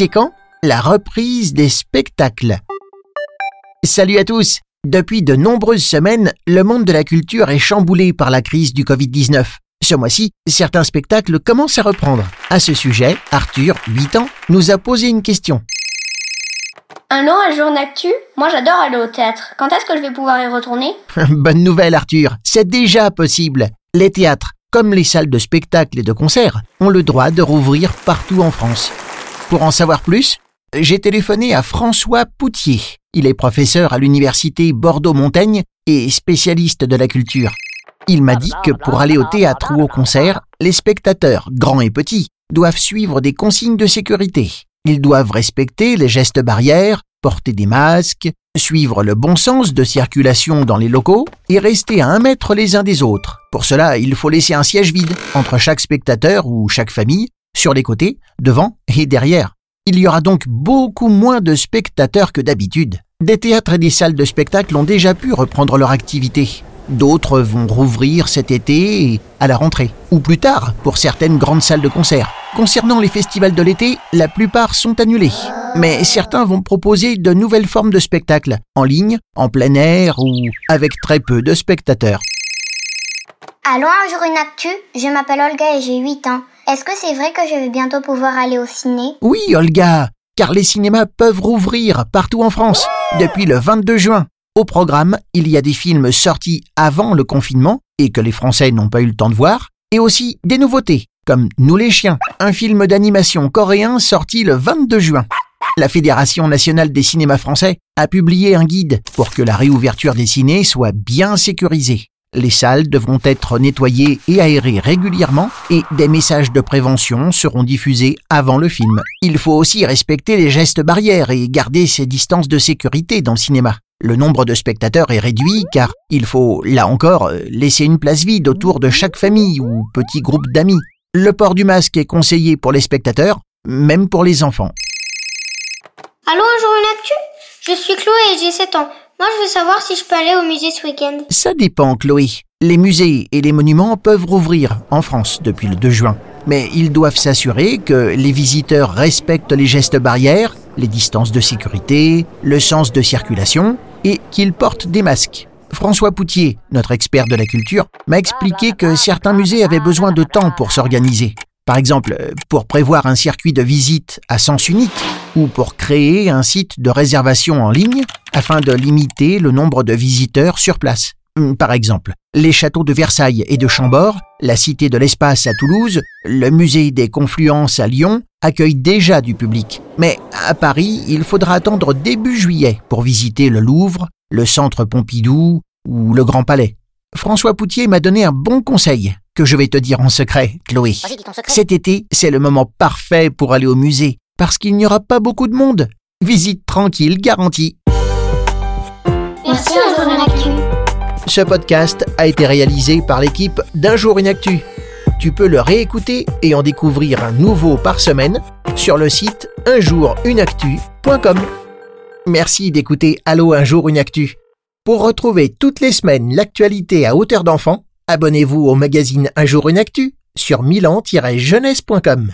C'est quand La reprise des spectacles. Salut à tous Depuis de nombreuses semaines, le monde de la culture est chamboulé par la crise du Covid-19. Ce mois-ci, certains spectacles commencent à reprendre. À ce sujet, Arthur, 8 ans, nous a posé une question. Un jour d'actu Moi j'adore aller au théâtre. Quand est-ce que je vais pouvoir y retourner? Bonne nouvelle Arthur, c'est déjà possible. Les théâtres, comme les salles de spectacle et de concert, ont le droit de rouvrir partout en France. Pour en savoir plus, j'ai téléphoné à François Poutier. Il est professeur à l'université Bordeaux-Montaigne et spécialiste de la culture. Il m'a dit que pour aller au théâtre ou au concert, les spectateurs, grands et petits, doivent suivre des consignes de sécurité. Ils doivent respecter les gestes barrières, porter des masques, suivre le bon sens de circulation dans les locaux et rester à un mètre les uns des autres. Pour cela, il faut laisser un siège vide entre chaque spectateur ou chaque famille, sur les côtés, devant et derrière. Il y aura donc beaucoup moins de spectateurs que d'habitude. Des théâtres et des salles de spectacle ont déjà pu reprendre leur activité. D'autres vont rouvrir cet été à la rentrée, ou plus tard pour certaines grandes salles de concert. Concernant les festivals de l'été, la plupart sont annulés. Mais certains vont proposer de nouvelles formes de spectacles, en ligne, en plein air ou avec très peu de spectateurs. Allô, un jour une actu, je m'appelle Olga et j'ai 8 ans. Est-ce que c'est vrai que je vais bientôt pouvoir aller au ciné? Oui, Olga, car les cinémas peuvent rouvrir partout en France depuis le 22 juin. Au programme, il y a des films sortis avant le confinement et que les Français n'ont pas eu le temps de voir, et aussi des nouveautés, comme Nous les chiens, un film d'animation coréen sorti le 22 juin. La Fédération nationale des cinémas français a publié un guide pour que la réouverture des ciné soit bien sécurisée. Les salles devront être nettoyées et aérées régulièrement et des messages de prévention seront diffusés avant le film. Il faut aussi respecter les gestes barrières et garder ses distances de sécurité dans le cinéma. Le nombre de spectateurs est réduit car il faut, là encore, laisser une place vide autour de chaque famille ou petit groupe d'amis. Le port du masque est conseillé pour les spectateurs, même pour les enfants. Allô, un jour une actu? Je suis Chloé et j'ai 7 ans. Moi, je veux savoir si je peux aller au musée ce week-end. Ça dépend, Chloé. Les musées et les monuments peuvent rouvrir en France depuis le 2 juin. Mais ils doivent s'assurer que les visiteurs respectent les gestes barrières, les distances de sécurité, le sens de circulation et qu'ils portent des masques. François Poutier, notre expert de la culture, m'a expliqué que certains musées avaient besoin de temps pour s'organiser. Par exemple, pour prévoir un circuit de visite à sens unique ou pour créer un site de réservation en ligne afin de limiter le nombre de visiteurs sur place. Par exemple, les châteaux de Versailles et de Chambord, la Cité de l'Espace à Toulouse, le musée des Confluences à Lyon accueillent déjà du public. Mais à Paris, il faudra attendre début juillet pour visiter le Louvre, le Centre Pompidou ou le Grand Palais. François Poutier m'a donné un bon conseil que je vais te dire en secret, Chloé. Cet été, c'est le moment parfait pour aller au musée, parce qu'il n'y aura pas beaucoup de monde. Visite tranquille garantie. Merci, un jour une actu. Ce podcast a été réalisé par l'équipe d'Un jour une actu. Tu peux le réécouter et en découvrir un nouveau par semaine sur le site unjournactu.com. Merci d'écouter Allô un jour une actu. Pour retrouver toutes les semaines l'actualité à hauteur d'enfant, abonnez-vous au magazine Un jour une actu sur milan-jeunesse.com.